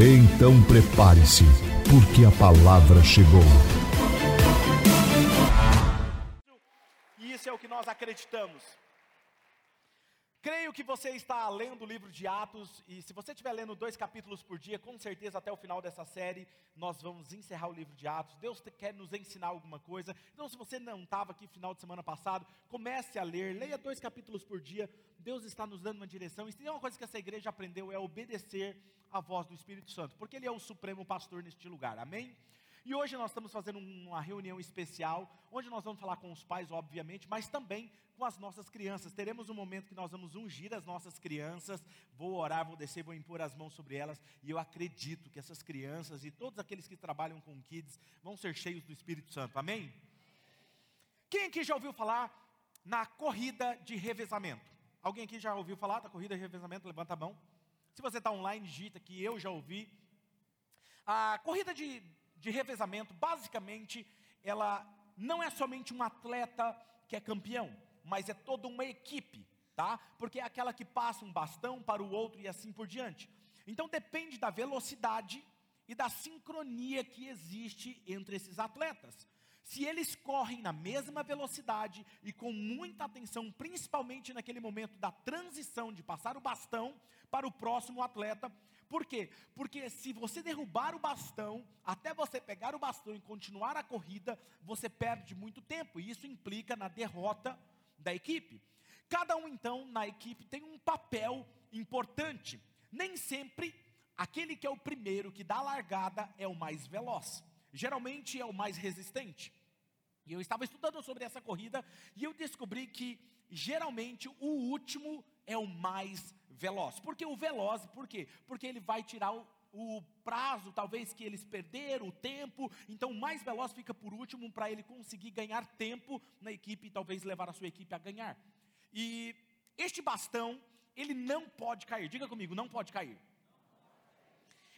Então prepare-se, porque a palavra chegou. E isso é o que nós acreditamos. Creio que você está lendo o livro de Atos, e se você estiver lendo dois capítulos por dia, com certeza até o final dessa série nós vamos encerrar o livro de Atos. Deus quer nos ensinar alguma coisa. Então, se você não estava aqui final de semana passado, comece a ler, leia dois capítulos por dia. Deus está nos dando uma direção. E se tem uma coisa que essa igreja aprendeu é obedecer a voz do Espírito Santo, porque Ele é o supremo pastor neste lugar. Amém? E hoje nós estamos fazendo uma reunião especial, onde nós vamos falar com os pais, obviamente, mas também com as nossas crianças. Teremos um momento que nós vamos ungir as nossas crianças. Vou orar, vou descer, vou impor as mãos sobre elas. E eu acredito que essas crianças e todos aqueles que trabalham com kids vão ser cheios do Espírito Santo. Amém? Quem aqui já ouviu falar na corrida de revezamento? Alguém aqui já ouviu falar da corrida de revezamento? Levanta a mão. Se você está online, digita que eu já ouvi. A corrida de, de revezamento, basicamente, ela não é somente um atleta que é campeão, mas é toda uma equipe, tá? Porque é aquela que passa um bastão para o outro e assim por diante. Então depende da velocidade e da sincronia que existe entre esses atletas. Se eles correm na mesma velocidade e com muita atenção, principalmente naquele momento da transição de passar o bastão para o próximo atleta, por quê? Porque se você derrubar o bastão, até você pegar o bastão e continuar a corrida, você perde muito tempo, e isso implica na derrota da equipe. Cada um, então, na equipe tem um papel importante. Nem sempre aquele que é o primeiro que dá a largada é o mais veloz. Geralmente é o mais resistente. E eu estava estudando sobre essa corrida e eu descobri que geralmente o último é o mais veloz. Por que o veloz? Por quê? Porque ele vai tirar o, o prazo, talvez que eles perderam, o tempo. Então, o mais veloz fica por último para ele conseguir ganhar tempo na equipe e talvez levar a sua equipe a ganhar. E este bastão, ele não pode cair. Diga comigo, não pode cair.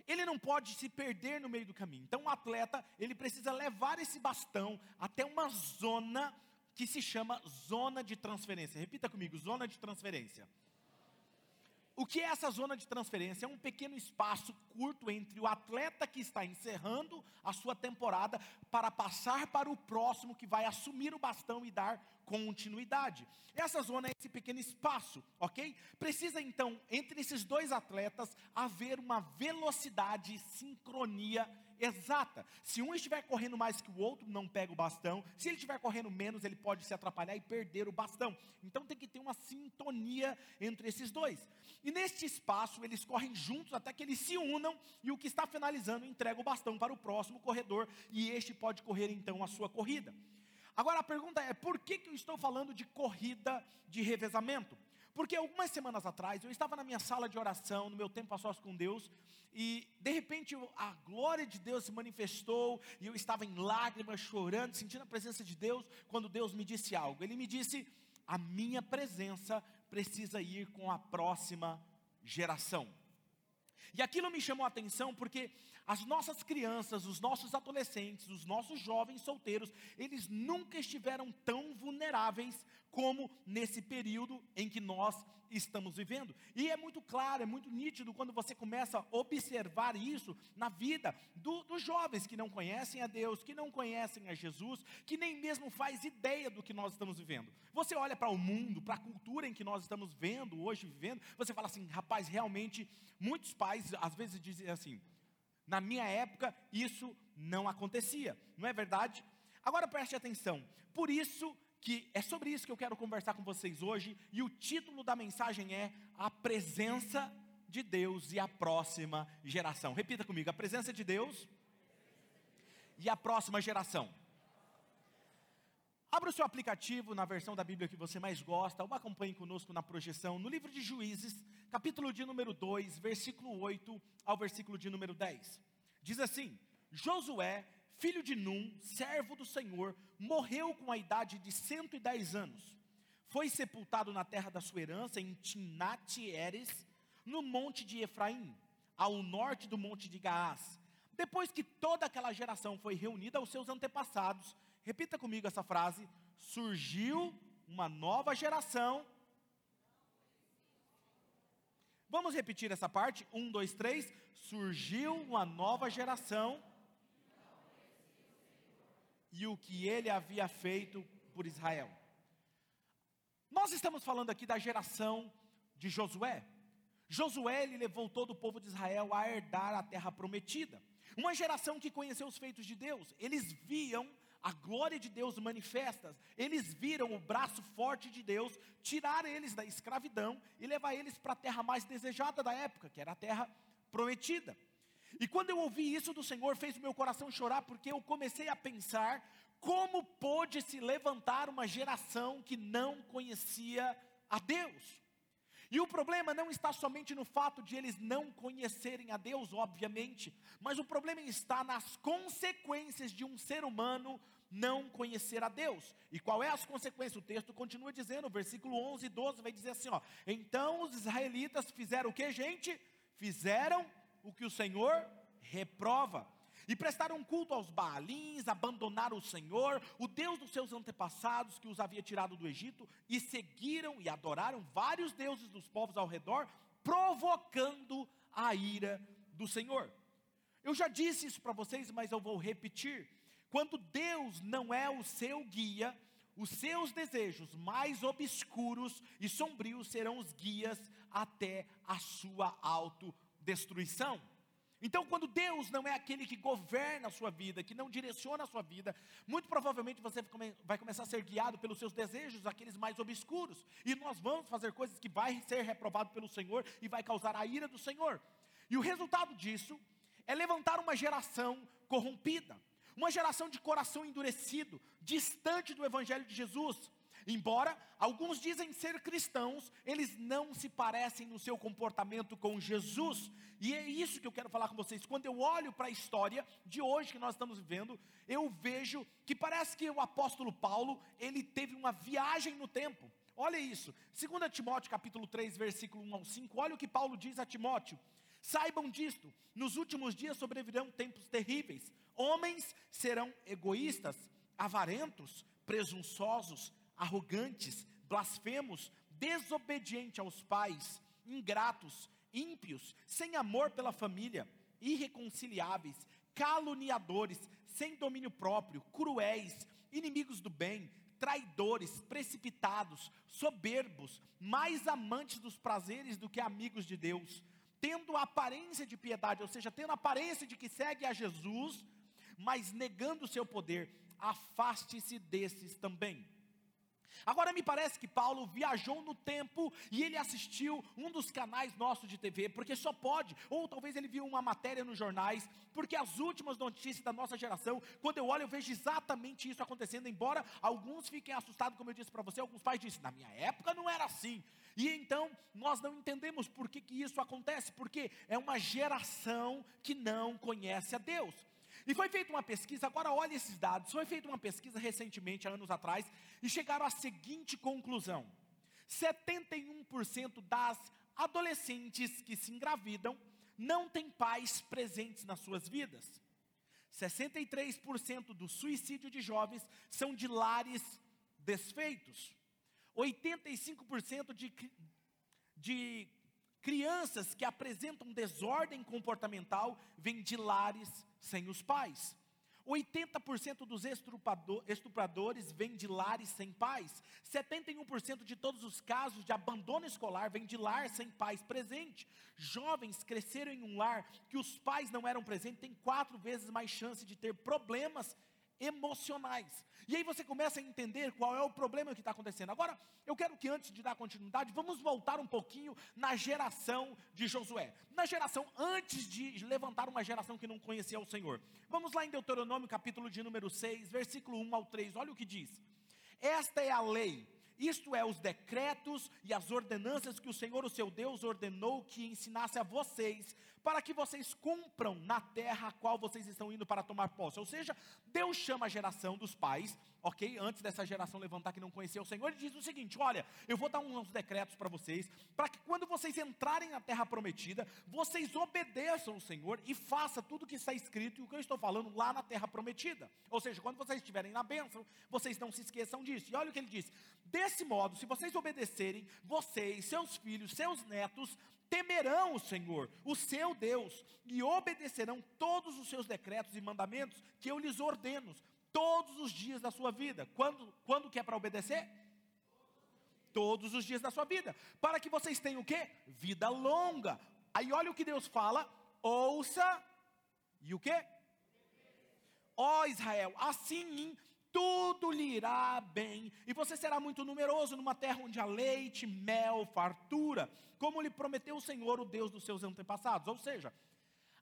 Ele não pode se perder no meio do caminho. Então, o atleta, ele precisa levar esse bastão até uma zona que se chama zona de transferência. Repita comigo, zona de transferência. O que é essa zona de transferência? É um pequeno espaço curto entre o atleta que está encerrando a sua temporada para passar para o próximo que vai assumir o bastão e dar continuidade. Essa zona é esse pequeno espaço, ok? Precisa então, entre esses dois atletas, haver uma velocidade e sincronia exata. Se um estiver correndo mais que o outro, não pega o bastão. Se ele estiver correndo menos, ele pode se atrapalhar e perder o bastão. Então tem que ter uma sintonia entre esses dois. E neste espaço, eles correm juntos até que eles se unam e o que está finalizando entrega o bastão para o próximo corredor e este pode correr então a sua corrida. Agora a pergunta é: por que, que eu estou falando de corrida de revezamento? Porque algumas semanas atrás eu estava na minha sala de oração, no meu tempo a sós com Deus, e de repente a glória de Deus se manifestou, e eu estava em lágrimas, chorando, sentindo a presença de Deus, quando Deus me disse algo. Ele me disse: A minha presença precisa ir com a próxima geração. E aquilo me chamou a atenção porque as nossas crianças, os nossos adolescentes, os nossos jovens solteiros, eles nunca estiveram tão vulneráveis como nesse período em que nós estamos vivendo. E é muito claro, é muito nítido quando você começa a observar isso na vida do, dos jovens que não conhecem a Deus, que não conhecem a Jesus, que nem mesmo faz ideia do que nós estamos vivendo. Você olha para o mundo, para a cultura em que nós estamos vendo hoje, vivendo, você fala assim, rapaz, realmente, muitos pais às vezes dizem assim, na minha época, isso não acontecia, não é verdade? Agora preste atenção, por isso que é sobre isso que eu quero conversar com vocês hoje, e o título da mensagem é A Presença de Deus e a Próxima Geração. Repita comigo: a presença de Deus e a próxima geração. Abra o seu aplicativo na versão da Bíblia que você mais gosta, ou acompanhe conosco na projeção, no livro de Juízes, capítulo de número 2, versículo 8 ao versículo de número 10. Diz assim: Josué, filho de Num, servo do Senhor, morreu com a idade de 110 anos. Foi sepultado na terra da sua herança, em Tinate-Eres, no monte de Efraim, ao norte do monte de Gaás. Depois que toda aquela geração foi reunida aos seus antepassados, Repita comigo essa frase: surgiu uma nova geração. Vamos repetir essa parte? Um, dois, três. Surgiu uma nova geração. E o que ele havia feito por Israel. Nós estamos falando aqui da geração de Josué. Josué ele levou todo o povo de Israel a herdar a terra prometida. Uma geração que conheceu os feitos de Deus. Eles viam a glória de Deus manifesta. Eles viram o braço forte de Deus tirar eles da escravidão e levar eles para a terra mais desejada da época, que era a terra prometida. E quando eu ouvi isso do Senhor, fez o meu coração chorar, porque eu comecei a pensar como pôde se levantar uma geração que não conhecia a Deus. E o problema não está somente no fato de eles não conhecerem a Deus, obviamente, mas o problema está nas consequências de um ser humano não conhecer a Deus. E qual é as consequências? O texto continua dizendo, versículo 11 e 12 vai dizer assim, ó: "Então os israelitas fizeram o que, gente? Fizeram o que o Senhor reprova e prestaram culto aos Baalins, abandonaram o Senhor, o Deus dos seus antepassados que os havia tirado do Egito, e seguiram e adoraram vários deuses dos povos ao redor, provocando a ira do Senhor. Eu já disse isso para vocês, mas eu vou repetir. Quando Deus não é o seu guia, os seus desejos mais obscuros e sombrios serão os guias até a sua autodestruição. Então, quando Deus não é aquele que governa a sua vida, que não direciona a sua vida, muito provavelmente você vai começar a ser guiado pelos seus desejos, aqueles mais obscuros. E nós vamos fazer coisas que vai ser reprovado pelo Senhor e vai causar a ira do Senhor. E o resultado disso é levantar uma geração corrompida, uma geração de coração endurecido, distante do evangelho de Jesus Embora alguns dizem ser cristãos, eles não se parecem no seu comportamento com Jesus. E é isso que eu quero falar com vocês. Quando eu olho para a história de hoje que nós estamos vivendo, eu vejo que parece que o apóstolo Paulo, ele teve uma viagem no tempo. Olha isso. 2 Timóteo capítulo 3, versículo 1 ao 5. Olha o que Paulo diz a Timóteo. Saibam disto, nos últimos dias sobrevirão tempos terríveis. Homens serão egoístas, avarentos, presunçosos, arrogantes, blasfemos, desobedientes aos pais, ingratos, ímpios, sem amor pela família, irreconciliáveis, caluniadores, sem domínio próprio, cruéis, inimigos do bem, traidores, precipitados, soberbos, mais amantes dos prazeres do que amigos de Deus, tendo a aparência de piedade, ou seja, tendo a aparência de que segue a Jesus, mas negando o seu poder, afaste-se desses também. Agora me parece que Paulo viajou no tempo e ele assistiu um dos canais nossos de TV, porque só pode, ou talvez ele viu uma matéria nos jornais, porque as últimas notícias da nossa geração, quando eu olho, eu vejo exatamente isso acontecendo, embora alguns fiquem assustados, como eu disse para você, alguns pais dizem, na minha época não era assim. E então nós não entendemos por que, que isso acontece, porque é uma geração que não conhece a Deus. E foi feita uma pesquisa, agora olha esses dados, foi feita uma pesquisa recentemente, anos atrás, e chegaram à seguinte conclusão: 71% das adolescentes que se engravidam não têm pais presentes nas suas vidas. 63% do suicídio de jovens são de lares desfeitos. 85% de, de crianças que apresentam desordem comportamental vêm de lares sem os pais. 80% dos estupradores vêm de lares sem pais. 71% de todos os casos de abandono escolar vêm de lar sem pais presente. Jovens cresceram em um lar que os pais não eram presentes têm quatro vezes mais chance de ter problemas emocionais. E aí você começa a entender qual é o problema que está acontecendo. Agora, eu quero que antes de dar continuidade, vamos voltar um pouquinho na geração de Josué. Na geração antes de levantar uma geração que não conhecia o Senhor. Vamos lá em Deuteronômio, capítulo de número 6, versículo 1 ao 3. Olha o que diz. Esta é a lei. Isto é, os decretos e as ordenanças que o Senhor, o seu Deus, ordenou que ensinasse a vocês, para que vocês cumpram na terra a qual vocês estão indo para tomar posse. Ou seja, Deus chama a geração dos pais, ok? Antes dessa geração levantar que não conhecia o Senhor, ele diz o seguinte: olha, eu vou dar uns decretos para vocês, para que quando vocês entrarem na terra prometida, vocês obedeçam o Senhor e façam tudo o que está escrito e o que eu estou falando lá na terra prometida. Ou seja, quando vocês estiverem na bênção, vocês não se esqueçam disso. E olha o que ele diz: desse modo, se vocês obedecerem, vocês, seus filhos, seus netos, temerão o Senhor, o seu Deus, e obedecerão todos os seus decretos e mandamentos que eu lhes ordeno, todos os dias da sua vida. Quando, quando que é para obedecer? Todos os dias da sua vida. Para que vocês tenham o quê? Vida longa. Aí olha o que Deus fala: ouça, e o quê? Ó Israel, assim tudo lhe irá bem, e você será muito numeroso numa terra onde há leite, mel, fartura, como lhe prometeu o Senhor, o Deus dos seus antepassados. Ou seja,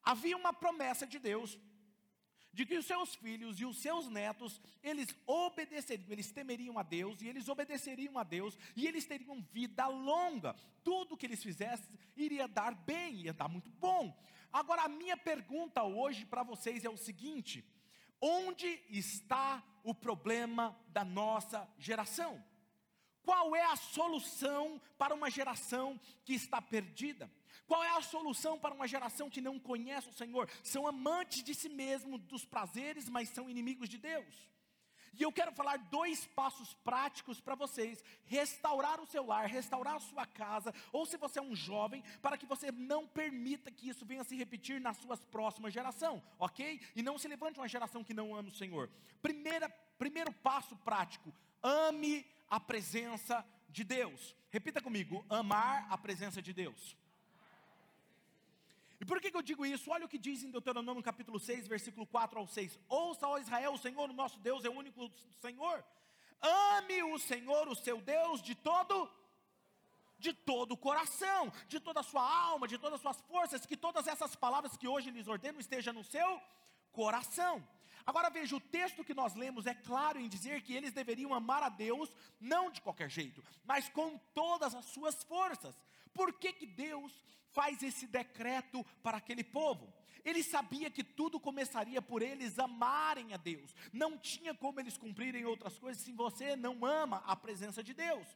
havia uma promessa de Deus de que os seus filhos e os seus netos, eles obedeceriam, eles temeriam a Deus e eles obedeceriam a Deus e eles teriam vida longa. Tudo que eles fizessem iria dar bem, ia dar muito bom. Agora a minha pergunta hoje para vocês é o seguinte: Onde está o problema da nossa geração? Qual é a solução para uma geração que está perdida? Qual é a solução para uma geração que não conhece o Senhor? São amantes de si mesmo, dos prazeres, mas são inimigos de Deus. E eu quero falar dois passos práticos para vocês: restaurar o seu lar, restaurar a sua casa, ou se você é um jovem, para que você não permita que isso venha se repetir nas suas próximas gerações, ok? E não se levante uma geração que não ama o Senhor. Primeira, primeiro passo prático: ame a presença de Deus. Repita comigo: amar a presença de Deus. E por que, que eu digo isso? Olha o que diz em Deuteronômio capítulo 6, versículo 4 ao 6. Ouça, ó Israel, o Senhor, o nosso Deus, é o único Senhor. Ame o Senhor, o seu Deus, de todo de todo o coração, de toda a sua alma, de todas as suas forças, que todas essas palavras que hoje lhes ordeno estejam no seu coração. Agora veja, o texto que nós lemos é claro em dizer que eles deveriam amar a Deus, não de qualquer jeito, mas com todas as suas forças. Por que, que Deus faz esse decreto para aquele povo. Ele sabia que tudo começaria por eles amarem a Deus. Não tinha como eles cumprirem outras coisas se você não ama a presença de Deus.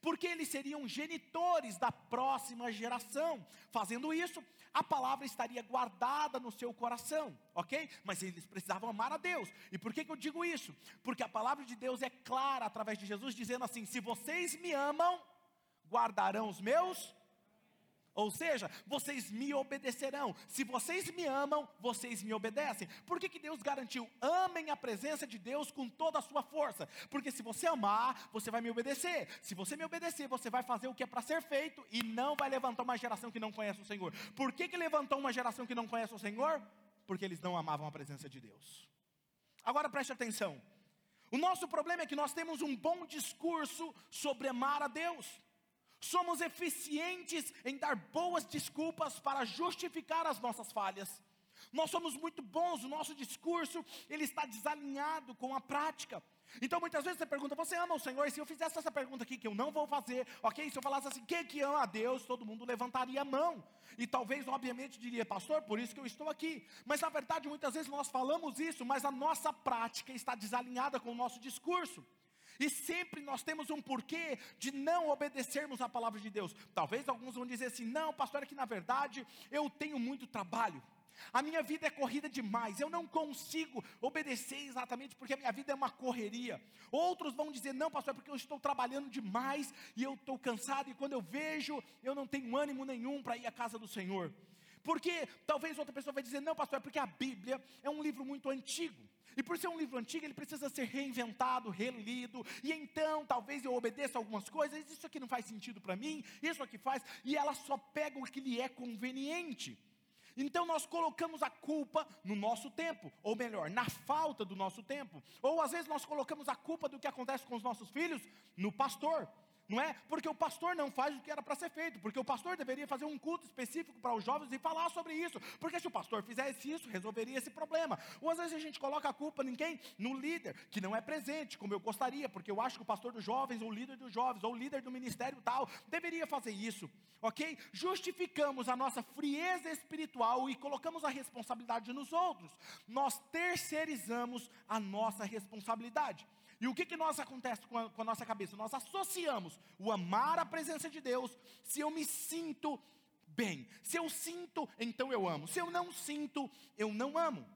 Porque eles seriam genitores da próxima geração. Fazendo isso, a palavra estaria guardada no seu coração, ok? Mas eles precisavam amar a Deus. E por que, que eu digo isso? Porque a palavra de Deus é clara através de Jesus, dizendo assim: se vocês me amam, guardarão os meus ou seja, vocês me obedecerão. Se vocês me amam, vocês me obedecem. Por que, que Deus garantiu? Amem a presença de Deus com toda a sua força. Porque se você amar, você vai me obedecer. Se você me obedecer, você vai fazer o que é para ser feito e não vai levantar uma geração que não conhece o Senhor. Por que, que levantou uma geração que não conhece o Senhor? Porque eles não amavam a presença de Deus. Agora preste atenção. O nosso problema é que nós temos um bom discurso sobre amar a Deus. Somos eficientes em dar boas desculpas para justificar as nossas falhas. Nós somos muito bons, o nosso discurso, ele está desalinhado com a prática. Então muitas vezes você pergunta, você ama o Senhor? E se eu fizesse essa pergunta aqui, que eu não vou fazer, ok? Se eu falasse assim, quem que ama a Deus? Todo mundo levantaria a mão. E talvez, obviamente, diria, pastor, por isso que eu estou aqui. Mas na verdade, muitas vezes nós falamos isso, mas a nossa prática está desalinhada com o nosso discurso. E sempre nós temos um porquê de não obedecermos à palavra de Deus. Talvez alguns vão dizer assim: não, pastor, é que na verdade eu tenho muito trabalho. A minha vida é corrida demais, eu não consigo obedecer exatamente porque a minha vida é uma correria. Outros vão dizer: não, pastor, é porque eu estou trabalhando demais e eu estou cansado, e quando eu vejo, eu não tenho ânimo nenhum para ir à casa do Senhor. Porque talvez outra pessoa vai dizer: não, pastor, é porque a Bíblia é um livro muito antigo. E por ser um livro antigo, ele precisa ser reinventado, relido. E então, talvez eu obedeça algumas coisas. Isso aqui não faz sentido para mim, isso aqui faz. E ela só pega o que lhe é conveniente. Então nós colocamos a culpa no nosso tempo, ou melhor, na falta do nosso tempo. Ou às vezes nós colocamos a culpa do que acontece com os nossos filhos no pastor, não é? Porque o pastor não faz o que era para ser feito, porque o pastor deveria fazer um culto específico para os jovens e falar sobre isso, porque se o pastor fizesse isso, resolveria esse problema. Ou às vezes a gente coloca a culpa em quem? No líder, que não é presente, como eu gostaria, porque eu acho que o pastor dos jovens, ou o líder dos jovens, ou o líder do ministério tal, deveria fazer isso, ok? Justificamos a nossa frieza espiritual e colocamos a responsabilidade nos outros, nós terceirizamos a nossa responsabilidade. E o que, que nós acontece com a, com a nossa cabeça? Nós associamos o amar a presença de Deus, se eu me sinto bem. Se eu sinto, então eu amo. Se eu não sinto, eu não amo.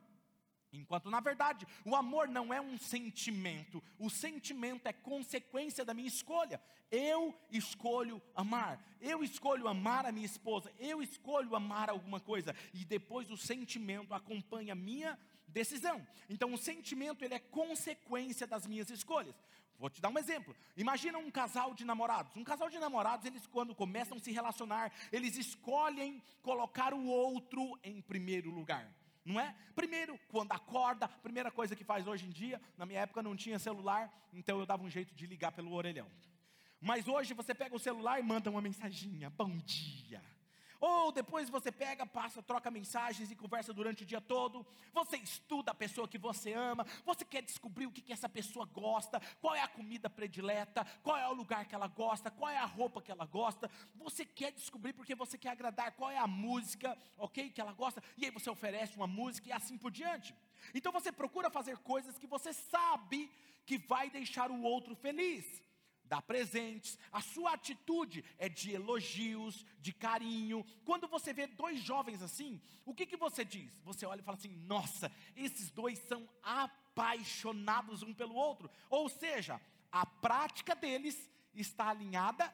Enquanto na verdade, o amor não é um sentimento, o sentimento é consequência da minha escolha. Eu escolho amar, eu escolho amar a minha esposa, eu escolho amar alguma coisa, e depois o sentimento acompanha a minha decisão. Então o sentimento ele é consequência das minhas escolhas. Vou te dar um exemplo. Imagina um casal de namorados. Um casal de namorados, eles quando começam a se relacionar, eles escolhem colocar o outro em primeiro lugar. Não é? Primeiro, quando acorda, primeira coisa que faz hoje em dia, na minha época não tinha celular, então eu dava um jeito de ligar pelo orelhão. Mas hoje você pega o celular e manda uma mensaginha, bom dia. Ou depois você pega, passa, troca mensagens e conversa durante o dia todo. Você estuda a pessoa que você ama. Você quer descobrir o que, que essa pessoa gosta, qual é a comida predileta, qual é o lugar que ela gosta, qual é a roupa que ela gosta. Você quer descobrir porque você quer agradar, qual é a música, ok, que ela gosta. E aí você oferece uma música e assim por diante. Então você procura fazer coisas que você sabe que vai deixar o outro feliz dá presentes, a sua atitude é de elogios, de carinho. Quando você vê dois jovens assim, o que, que você diz? Você olha e fala assim: nossa, esses dois são apaixonados um pelo outro. Ou seja, a prática deles está alinhada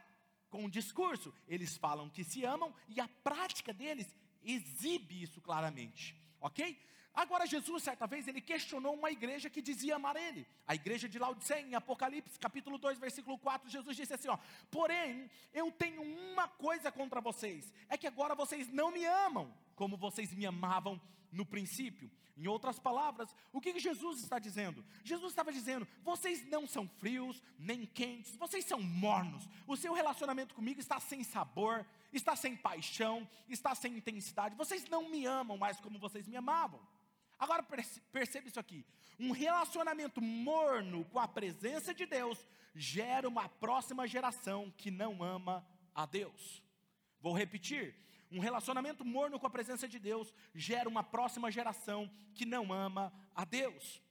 com o discurso. Eles falam que se amam e a prática deles exibe isso claramente, ok? Agora, Jesus, certa vez, ele questionou uma igreja que dizia amar ele. A igreja de Laodiceia, em Apocalipse, capítulo 2, versículo 4, Jesus disse assim: ó, Porém, eu tenho uma coisa contra vocês, é que agora vocês não me amam, como vocês me amavam no princípio. Em outras palavras, o que Jesus está dizendo? Jesus estava dizendo: vocês não são frios, nem quentes, vocês são mornos. O seu relacionamento comigo está sem sabor, está sem paixão, está sem intensidade. Vocês não me amam mais como vocês me amavam. Agora perceba isso aqui: um relacionamento morno com a presença de Deus gera uma próxima geração que não ama a Deus. Vou repetir: um relacionamento morno com a presença de Deus gera uma próxima geração que não ama a Deus.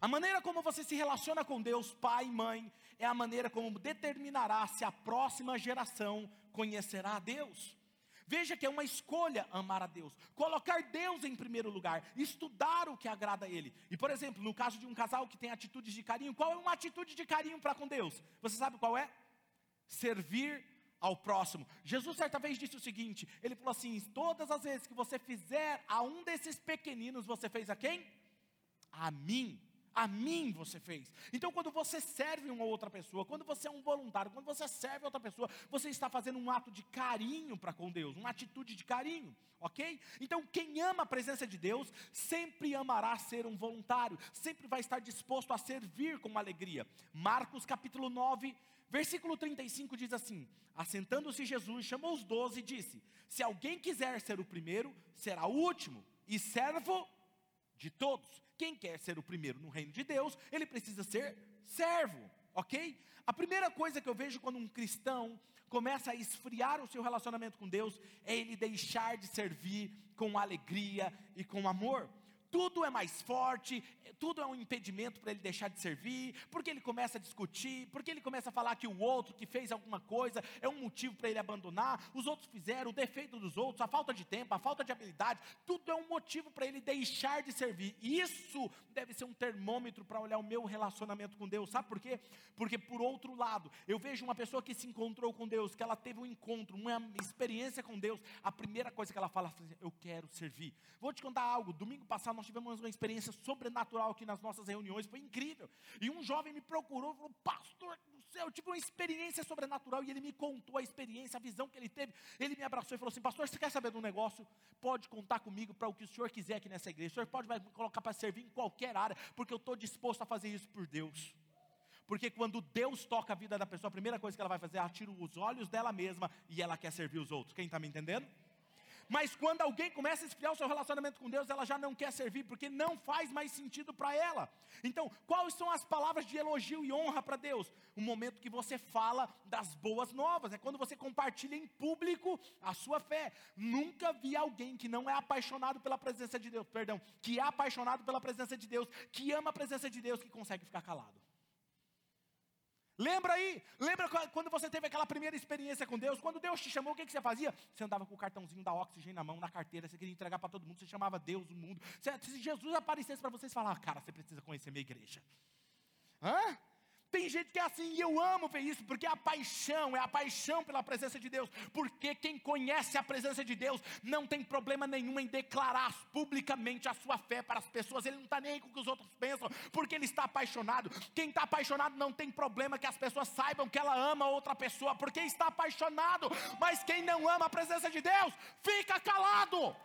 A maneira como você se relaciona com Deus, pai e mãe, é a maneira como determinará se a próxima geração conhecerá a Deus. Veja que é uma escolha amar a Deus, colocar Deus em primeiro lugar, estudar o que agrada a Ele. E, por exemplo, no caso de um casal que tem atitudes de carinho, qual é uma atitude de carinho para com Deus? Você sabe qual é? Servir ao próximo. Jesus certa vez disse o seguinte: Ele falou assim: todas as vezes que você fizer a um desses pequeninos, você fez a quem? A mim a mim você fez. Então, quando você serve uma outra pessoa, quando você é um voluntário, quando você serve outra pessoa, você está fazendo um ato de carinho para com Deus, uma atitude de carinho, ok? Então, quem ama a presença de Deus, sempre amará ser um voluntário, sempre vai estar disposto a servir com alegria. Marcos capítulo 9, versículo 35 diz assim: Assentando-se Jesus, chamou os doze e disse: Se alguém quiser ser o primeiro, será o último, e servo de todos. Quem quer ser o primeiro no reino de Deus, ele precisa ser servo, ok? A primeira coisa que eu vejo quando um cristão começa a esfriar o seu relacionamento com Deus é ele deixar de servir com alegria e com amor tudo é mais forte, tudo é um impedimento para ele deixar de servir, porque ele começa a discutir, porque ele começa a falar que o outro que fez alguma coisa é um motivo para ele abandonar, os outros fizeram, o defeito dos outros, a falta de tempo, a falta de habilidade, tudo é um motivo para ele deixar de servir. Isso deve ser um termômetro para olhar o meu relacionamento com Deus, sabe por quê? Porque por outro lado, eu vejo uma pessoa que se encontrou com Deus, que ela teve um encontro, uma experiência com Deus, a primeira coisa que ela fala é assim, eu quero servir. Vou te contar algo, domingo passado nós tivemos uma experiência sobrenatural aqui nas nossas reuniões, foi incrível. E um jovem me procurou e falou: Pastor do céu, eu tive uma experiência sobrenatural. E ele me contou a experiência, a visão que ele teve. Ele me abraçou e falou assim: Pastor, você quer saber de um negócio? Pode contar comigo para o que o senhor quiser aqui nessa igreja. O senhor pode me colocar para servir em qualquer área, porque eu estou disposto a fazer isso por Deus. Porque quando Deus toca a vida da pessoa, a primeira coisa que ela vai fazer é ela tira os olhos dela mesma e ela quer servir os outros. Quem está me entendendo? Mas quando alguém começa a esfriar o seu relacionamento com Deus, ela já não quer servir, porque não faz mais sentido para ela. Então, quais são as palavras de elogio e honra para Deus? O momento que você fala das boas novas, é quando você compartilha em público a sua fé. Nunca vi alguém que não é apaixonado pela presença de Deus, perdão, que é apaixonado pela presença de Deus, que ama a presença de Deus, que consegue ficar calado. Lembra aí? Lembra quando você teve aquela primeira experiência com Deus? Quando Deus te chamou, o que, que você fazia? Você andava com o cartãozinho da oxigênio na mão, na carteira, você queria entregar para todo mundo, você chamava Deus, o mundo. Se Jesus aparecesse para vocês falar, cara, você precisa conhecer minha igreja. Hã? Tem gente que é assim, e eu amo ver isso, porque é a paixão, é a paixão pela presença de Deus. Porque quem conhece a presença de Deus não tem problema nenhum em declarar publicamente a sua fé para as pessoas. Ele não está nem com o que os outros pensam, porque ele está apaixonado. Quem está apaixonado não tem problema que as pessoas saibam que ela ama outra pessoa, porque está apaixonado. Mas quem não ama a presença de Deus, fica calado.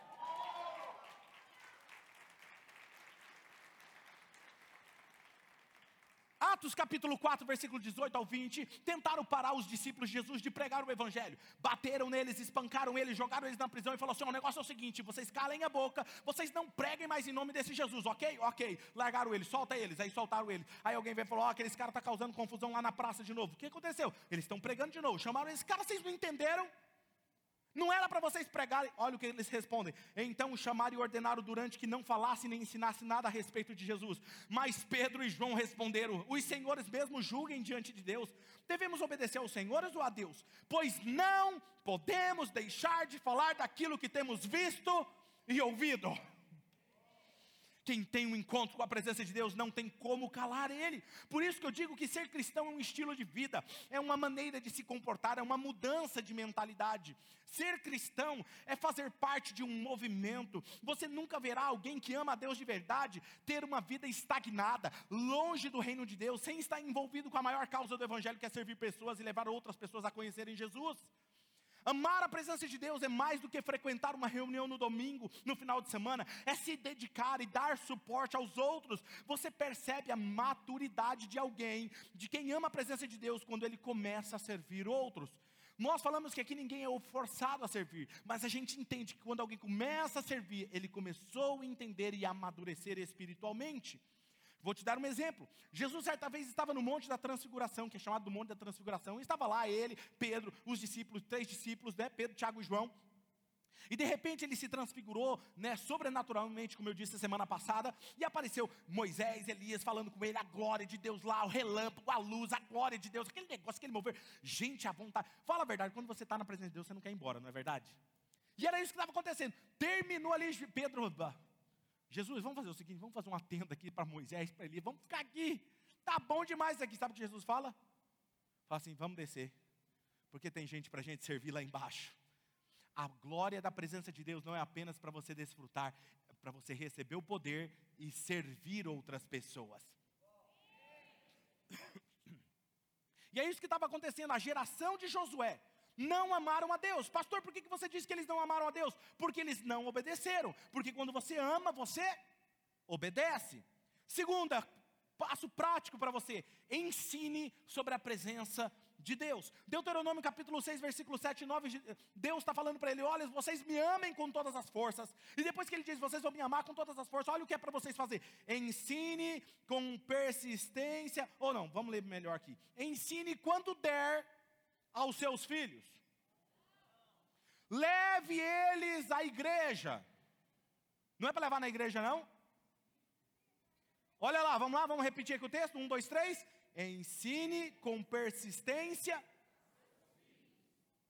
Atos capítulo 4, versículo 18 ao 20, tentaram parar os discípulos de Jesus de pregar o evangelho. Bateram neles, espancaram eles, jogaram eles na prisão e falaram assim: o negócio é o seguinte, vocês calem a boca, vocês não preguem mais em nome desse Jesus, ok? Ok. Largaram eles, solta eles, aí soltaram eles. Aí alguém veio e falou: ó, oh, aqueles caras estão tá causando confusão lá na praça de novo. O que aconteceu? Eles estão pregando de novo. Chamaram eles, cara, vocês não entenderam? Não era para vocês pregarem. Olha o que eles respondem. Então chamaram e ordenaram durante que não falasse nem ensinasse nada a respeito de Jesus. Mas Pedro e João responderam: Os senhores mesmo julguem diante de Deus. Devemos obedecer aos senhores ou a Deus? Pois não podemos deixar de falar daquilo que temos visto e ouvido. Quem tem um encontro com a presença de Deus não tem como calar ele. Por isso que eu digo que ser cristão é um estilo de vida, é uma maneira de se comportar, é uma mudança de mentalidade. Ser cristão é fazer parte de um movimento. Você nunca verá alguém que ama a Deus de verdade ter uma vida estagnada, longe do reino de Deus, sem estar envolvido com a maior causa do evangelho, que é servir pessoas e levar outras pessoas a conhecerem Jesus. Amar a presença de Deus é mais do que frequentar uma reunião no domingo, no final de semana, é se dedicar e dar suporte aos outros. Você percebe a maturidade de alguém, de quem ama a presença de Deus, quando ele começa a servir outros. Nós falamos que aqui ninguém é forçado a servir, mas a gente entende que quando alguém começa a servir, ele começou a entender e amadurecer espiritualmente. Vou te dar um exemplo. Jesus, certa vez, estava no Monte da Transfiguração, que é chamado do Monte da Transfiguração, e estava lá ele, Pedro, os discípulos, três discípulos, né? Pedro, Tiago e João. E de repente ele se transfigurou, né, sobrenaturalmente, como eu disse semana passada, e apareceu Moisés, Elias falando com ele, a glória de Deus lá, o relâmpago, a luz, a glória de Deus, aquele negócio, aquele mover. Gente, à vontade. Fala a verdade, quando você está na presença de Deus, você não quer ir embora, não é verdade? E era isso que estava acontecendo. Terminou ali, Pedro, Jesus, vamos fazer o seguinte, vamos fazer uma tenda aqui para Moisés, para Elias, vamos ficar aqui. Tá bom demais aqui. Sabe o que Jesus fala? Fala assim, vamos descer. Porque tem gente para a gente servir lá embaixo. A glória da presença de Deus não é apenas para você desfrutar, é para você receber o poder e servir outras pessoas. E é isso que estava acontecendo. A geração de Josué não amaram a Deus. Pastor, por que você disse que eles não amaram a Deus? Porque eles não obedeceram. Porque quando você ama, você obedece. Segunda, passo prático para você: ensine sobre a presença de Deus. Deuteronômio capítulo 6, versículo 7 e 9, Deus está falando para ele: olha, vocês me amem com todas as forças. E depois que ele diz, vocês vão me amar com todas as forças, olha o que é para vocês fazer: ensine com persistência, ou não, vamos ler melhor aqui: ensine quando der aos seus filhos. Leve eles à igreja. Não é para levar na igreja, não? Olha lá, vamos lá, vamos repetir aqui o texto. Um, dois, três. Ensine com persistência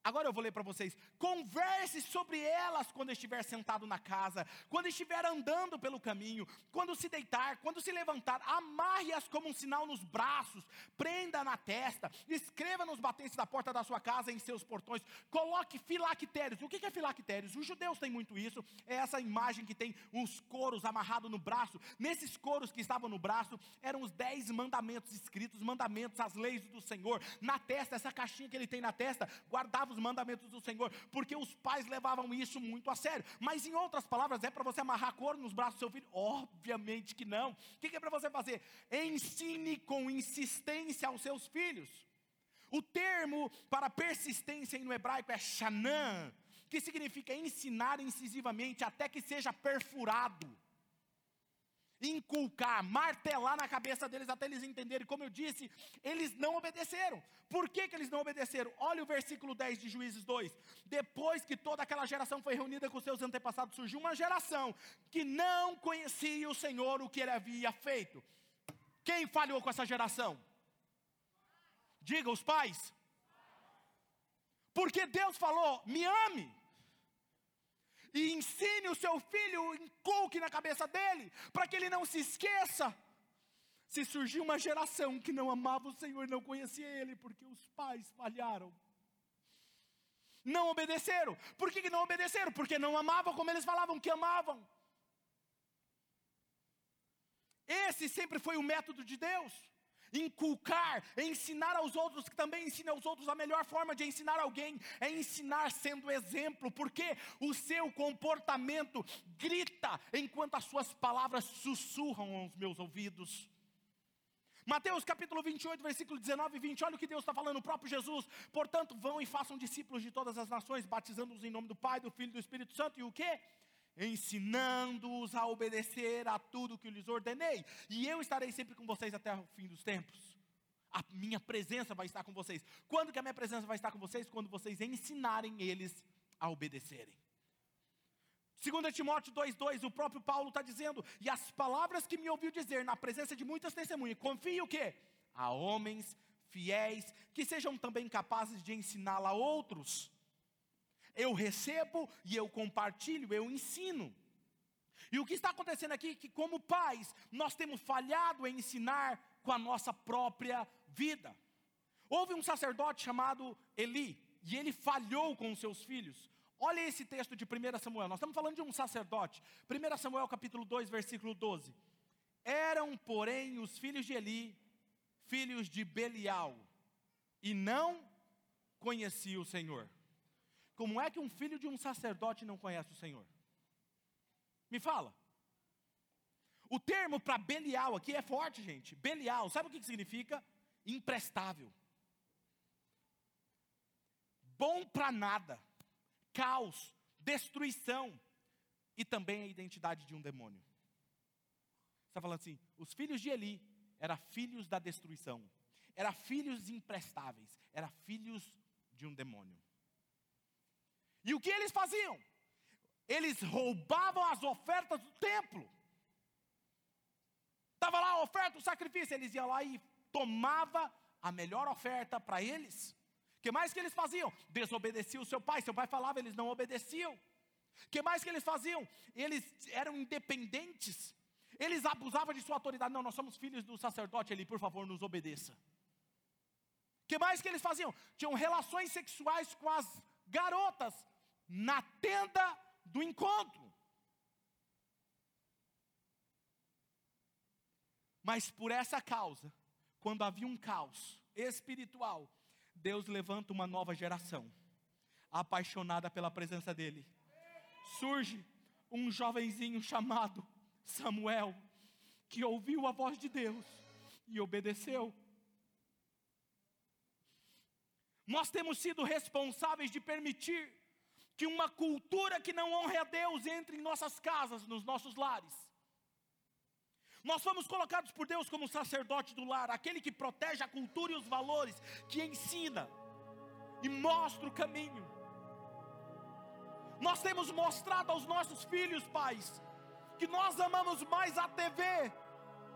Agora eu vou ler para vocês. Converse sobre elas quando estiver sentado na casa, quando estiver andando pelo caminho, quando se deitar, quando se levantar. Amarre-as como um sinal nos braços, prenda na testa, escreva nos batentes da porta da sua casa em seus portões. Coloque filactérios. O que é filactérios? Os judeus têm muito isso. É essa imagem que tem uns coros amarrados no braço. Nesses coros que estavam no braço eram os dez mandamentos escritos, mandamentos, as leis do Senhor. Na testa, essa caixinha que ele tem na testa, guardava os mandamentos do Senhor, porque os pais levavam isso muito a sério. Mas em outras palavras, é para você amarrar cor nos braços do seu filho? Obviamente que não. O que é para você fazer? Ensine com insistência aos seus filhos. O termo para persistência no hebraico é shanã, que significa ensinar incisivamente até que seja perfurado inculcar, martelar na cabeça deles até eles entenderem. Como eu disse, eles não obedeceram. Por que, que eles não obedeceram? Olha o versículo 10 de Juízes 2. Depois que toda aquela geração foi reunida com seus antepassados, surgiu uma geração que não conhecia o Senhor, o que ele havia feito. Quem falhou com essa geração? Diga os pais. Porque Deus falou: me ame e ensine o seu filho, inculque na cabeça dele, para que ele não se esqueça. Se surgiu uma geração que não amava o Senhor, não conhecia Ele, porque os pais falharam. Não obedeceram. Por que, não obedeceram? Porque não amavam como eles falavam que amavam. Esse sempre foi o método de Deus inculcar, ensinar aos outros, que também ensine aos outros, a melhor forma de ensinar alguém é ensinar sendo exemplo, porque o seu comportamento grita enquanto as suas palavras sussurram aos meus ouvidos. Mateus capítulo 28, versículo 19 e 20, olha o que Deus está falando, o próprio Jesus. Portanto, vão e façam discípulos de todas as nações, batizando-os em nome do Pai, do Filho e do Espírito Santo, e o que? Ensinando-os a obedecer a tudo que lhes ordenei, e eu estarei sempre com vocês até o fim dos tempos. A minha presença vai estar com vocês. Quando que a minha presença vai estar com vocês? Quando vocês ensinarem eles a obedecerem. 2 Timóteo 2,2, o próprio Paulo está dizendo, e as palavras que me ouviu dizer na presença de muitas testemunhas, confie o quê? A homens fiéis, que sejam também capazes de ensiná-la a outros eu recebo e eu compartilho, eu ensino. E o que está acontecendo aqui é que, como pais, nós temos falhado em ensinar com a nossa própria vida. Houve um sacerdote chamado Eli, e ele falhou com os seus filhos. Olha esse texto de 1 Samuel, nós estamos falando de um sacerdote. 1 Samuel capítulo 2, versículo 12. Eram, porém, os filhos de Eli, filhos de Belial, e não conhecia o Senhor. Como é que um filho de um sacerdote não conhece o Senhor? Me fala. O termo para Belial aqui é forte, gente. Belial, sabe o que significa? Imprestável. Bom para nada. Caos, destruição e também a identidade de um demônio. Você está falando assim, os filhos de Eli eram filhos da destruição, eram filhos imprestáveis, eram filhos de um demônio. E o que eles faziam? Eles roubavam as ofertas do templo. Estava lá a oferta, o sacrifício, eles iam lá e tomava a melhor oferta para eles. O que mais que eles faziam? Desobedeciam o seu pai, seu pai falava, eles não obedeciam. O que mais que eles faziam? Eles eram independentes. Eles abusavam de sua autoridade. Não, nós somos filhos do sacerdote, ele, por favor, nos obedeça. O que mais que eles faziam? Tinham relações sexuais com as garotas na tenda do encontro. Mas por essa causa, quando havia um caos espiritual, Deus levanta uma nova geração, apaixonada pela presença dEle. Surge um jovenzinho chamado Samuel, que ouviu a voz de Deus e obedeceu. Nós temos sido responsáveis de permitir que uma cultura que não honre a Deus entre em nossas casas, nos nossos lares. Nós fomos colocados por Deus como sacerdote do lar, aquele que protege a cultura e os valores, que ensina e mostra o caminho. Nós temos mostrado aos nossos filhos, pais, que nós amamos mais a TV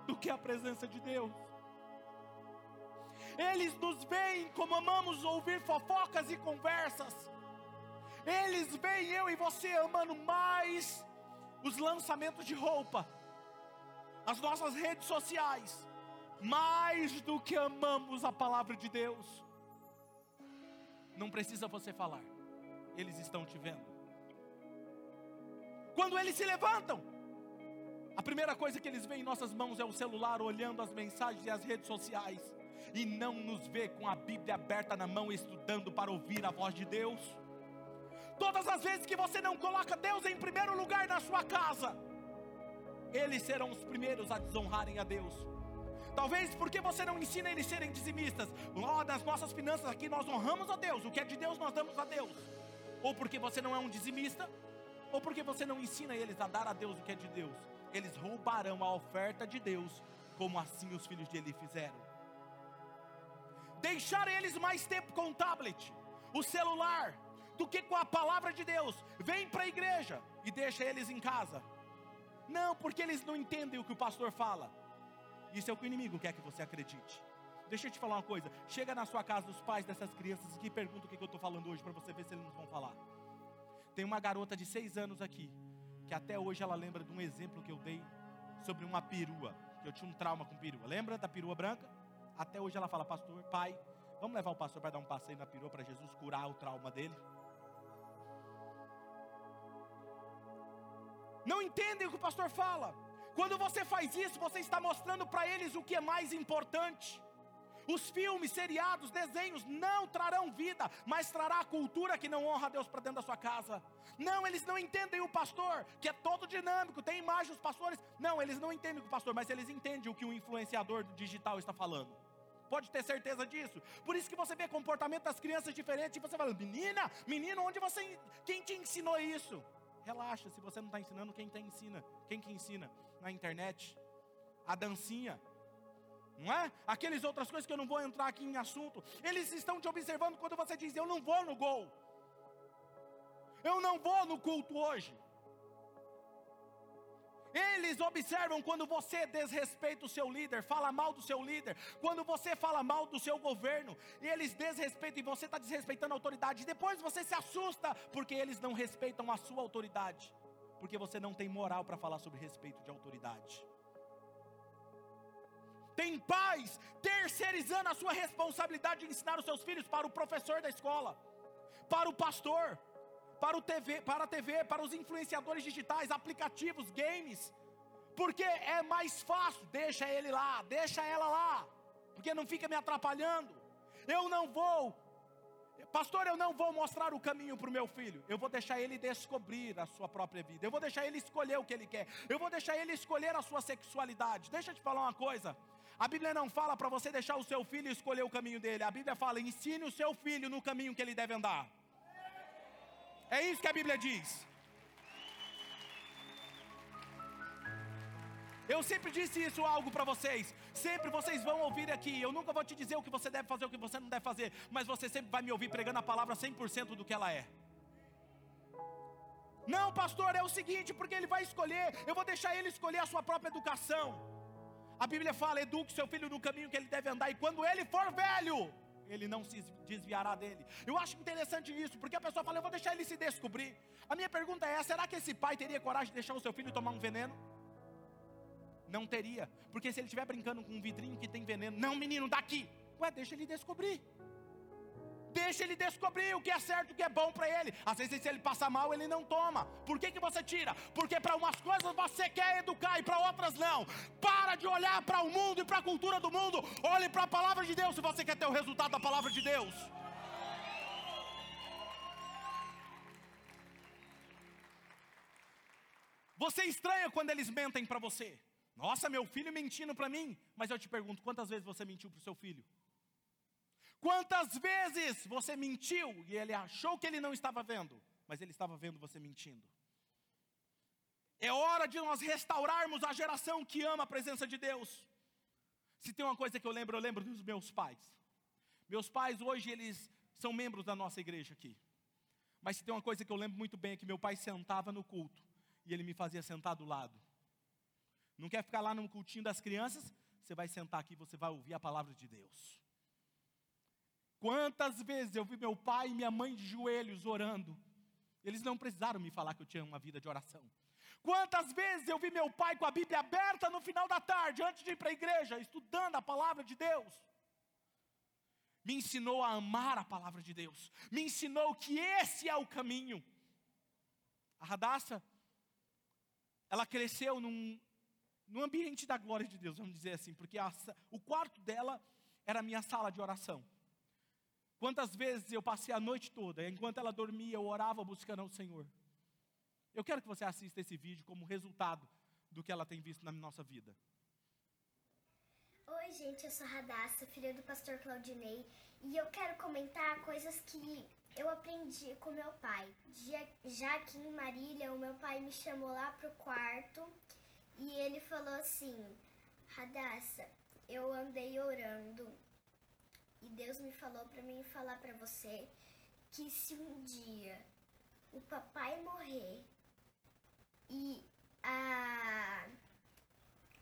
do que a presença de Deus. Eles nos veem como amamos ouvir fofocas e conversas. Eles veem eu e você amando mais os lançamentos de roupa, as nossas redes sociais, mais do que amamos a palavra de Deus. Não precisa você falar, eles estão te vendo. Quando eles se levantam, a primeira coisa que eles veem em nossas mãos é o celular olhando as mensagens e as redes sociais. e não nos vê com a Bíblia aberta na mão, estudando para ouvir a voz de Deus? Todas as vezes que você não coloca Deus em primeiro lugar na sua casa, eles serão os primeiros a desonrarem a Deus. Talvez porque você não ensina eles a serem dizimistas. Oh, das nossas finanças aqui nós honramos a Deus. O que é de Deus nós damos a Deus. Ou porque você não é um dizimista, ou porque você não ensina eles a dar a Deus o que é de Deus. Eles roubarão a oferta de Deus, como assim os filhos de Eli fizeram. Deixar eles mais tempo com o tablet, o celular, do que com a palavra de Deus. Vem para a igreja e deixa eles em casa. Não, porque eles não entendem o que o pastor fala. Isso é o que o inimigo quer que você acredite. Deixa eu te falar uma coisa. Chega na sua casa os pais dessas crianças e pergunta o que eu estou falando hoje para você ver se eles não vão falar. Tem uma garota de seis anos aqui que até hoje ela lembra de um exemplo que eu dei sobre uma perua. Eu tinha um trauma com perua. Lembra da perua branca? Até hoje ela fala, pastor, pai, vamos levar o pastor para dar um passeio na perua para Jesus curar o trauma dele. Não entendem o que o pastor fala. Quando você faz isso, você está mostrando para eles o que é mais importante. Os filmes, seriados, desenhos não trarão vida, mas trará a cultura que não honra a Deus para dentro da sua casa. Não, eles não entendem o pastor, que é todo dinâmico, tem imagens pastores. Não, eles não entendem o pastor, mas eles entendem o que o influenciador digital está falando. Pode ter certeza disso. Por isso que você vê comportamento das crianças diferentes e você fala: "Menina, menino, onde você quem te ensinou isso?" Relaxa, se você não está ensinando, quem te ensina? Quem que ensina? Na internet. A dancinha. Não é? Aqueles outras coisas que eu não vou entrar aqui em assunto. Eles estão te observando quando você diz, eu não vou no gol. Eu não vou no culto hoje. Eles observam quando você desrespeita o seu líder, fala mal do seu líder, quando você fala mal do seu governo, eles desrespeitam e você está desrespeitando a autoridade. Depois você se assusta porque eles não respeitam a sua autoridade, porque você não tem moral para falar sobre respeito de autoridade. Tem pais terceirizando a sua responsabilidade de ensinar os seus filhos para o professor da escola, para o pastor para, o TV, para a TV, para os influenciadores digitais, aplicativos, games, porque é mais fácil, deixa ele lá, deixa ela lá, porque não fica me atrapalhando. Eu não vou, pastor, eu não vou mostrar o caminho para o meu filho, eu vou deixar ele descobrir a sua própria vida, eu vou deixar ele escolher o que ele quer, eu vou deixar ele escolher a sua sexualidade. Deixa eu te falar uma coisa. A Bíblia não fala para você deixar o seu filho escolher o caminho dele. A Bíblia fala: ensine o seu filho no caminho que ele deve andar. É isso que a Bíblia diz. Eu sempre disse isso algo para vocês. Sempre vocês vão ouvir aqui. Eu nunca vou te dizer o que você deve fazer, o que você não deve fazer. Mas você sempre vai me ouvir pregando a palavra 100% do que ela é. Não, pastor, é o seguinte, porque ele vai escolher. Eu vou deixar ele escolher a sua própria educação. A Bíblia fala: eduque seu filho no caminho que ele deve andar. E quando ele for velho, ele não se desviará dele. Eu acho interessante isso, porque a pessoa fala, eu vou deixar ele se descobrir. A minha pergunta é: será que esse pai teria coragem de deixar o seu filho tomar um veneno? Não teria, porque se ele estiver brincando com um vidrinho que tem veneno, não, menino, daqui. Ué, deixa ele descobrir. Deixa ele descobrir o que é certo o que é bom para ele. Às vezes, se ele passar mal, ele não toma. Por que, que você tira? Porque para umas coisas você quer educar e para outras não. Para de olhar para o mundo e para a cultura do mundo. Olhe para a palavra de Deus se você quer ter o resultado da palavra de Deus. Você estranha quando eles mentem para você. Nossa, meu filho mentindo para mim. Mas eu te pergunto, quantas vezes você mentiu para o seu filho? Quantas vezes você mentiu e ele achou que ele não estava vendo, mas ele estava vendo você mentindo? É hora de nós restaurarmos a geração que ama a presença de Deus. Se tem uma coisa que eu lembro, eu lembro dos meus pais. Meus pais hoje eles são membros da nossa igreja aqui. Mas se tem uma coisa que eu lembro muito bem é que meu pai sentava no culto e ele me fazia sentar do lado. Não quer ficar lá no cultinho das crianças? Você vai sentar aqui, você vai ouvir a palavra de Deus. Quantas vezes eu vi meu pai e minha mãe de joelhos orando. Eles não precisaram me falar que eu tinha uma vida de oração. Quantas vezes eu vi meu pai com a Bíblia aberta no final da tarde, antes de ir para a igreja, estudando a palavra de Deus. Me ensinou a amar a palavra de Deus. Me ensinou que esse é o caminho. A Radassa, ela cresceu num, num ambiente da glória de Deus, vamos dizer assim, porque a, o quarto dela era a minha sala de oração. Quantas vezes eu passei a noite toda, enquanto ela dormia, eu orava buscando ao Senhor. Eu quero que você assista esse vídeo como resultado do que ela tem visto na nossa vida. Oi, gente, eu sou Radassa, filha do pastor Claudinei, e eu quero comentar coisas que eu aprendi com meu pai. Já aqui em Marília, o meu pai me chamou lá pro quarto e ele falou assim: Radassa, eu andei orando e Deus me falou para mim falar para você que se um dia o papai morrer e a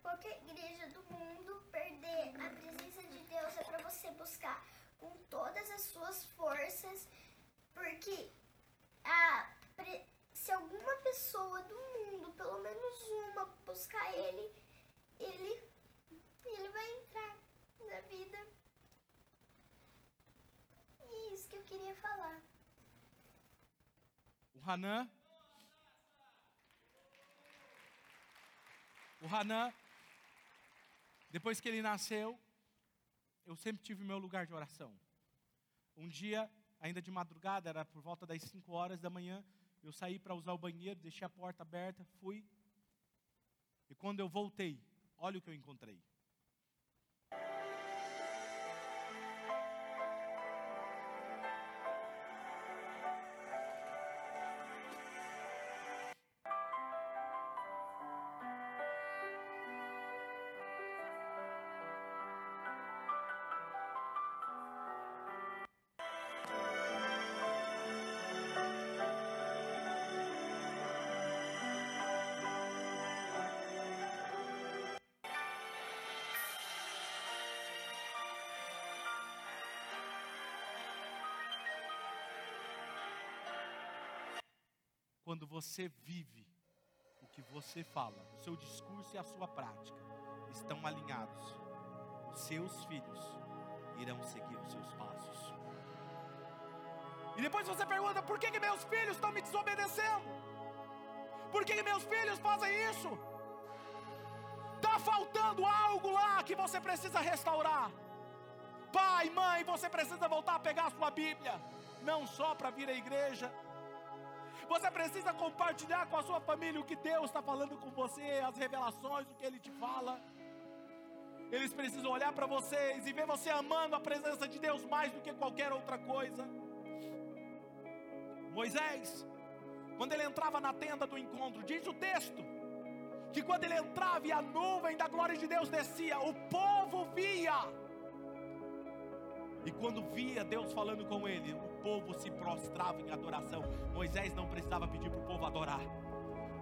qualquer igreja do mundo perder a presença de Deus é para você buscar com todas as suas forças, porque a, se alguma pessoa do mundo, pelo menos uma, buscar ele, ele, ele vai entrar na vida. E é falar. O Hanan O Hanan, depois que ele nasceu, eu sempre tive meu lugar de oração. Um dia, ainda de madrugada, era por volta das 5 horas da manhã, eu saí para usar o banheiro, deixei a porta aberta, fui. E quando eu voltei, olha o que eu encontrei. Quando você vive o que você fala, o seu discurso e a sua prática estão alinhados, os seus filhos irão seguir os seus passos. E depois você pergunta: por que, que meus filhos estão me desobedecendo? Por que, que meus filhos fazem isso? Está faltando algo lá que você precisa restaurar. Pai, mãe, você precisa voltar a pegar a sua Bíblia, não só para vir à igreja, você precisa compartilhar com a sua família o que Deus está falando com você, as revelações, o que Ele te fala. Eles precisam olhar para vocês e ver você amando a presença de Deus mais do que qualquer outra coisa. Moisés, quando ele entrava na tenda do encontro, diz o texto, que quando ele entrava e a nuvem da glória de Deus descia, o povo via. E quando via Deus falando com ele, povo se prostrava em adoração. Moisés não precisava pedir para o povo adorar.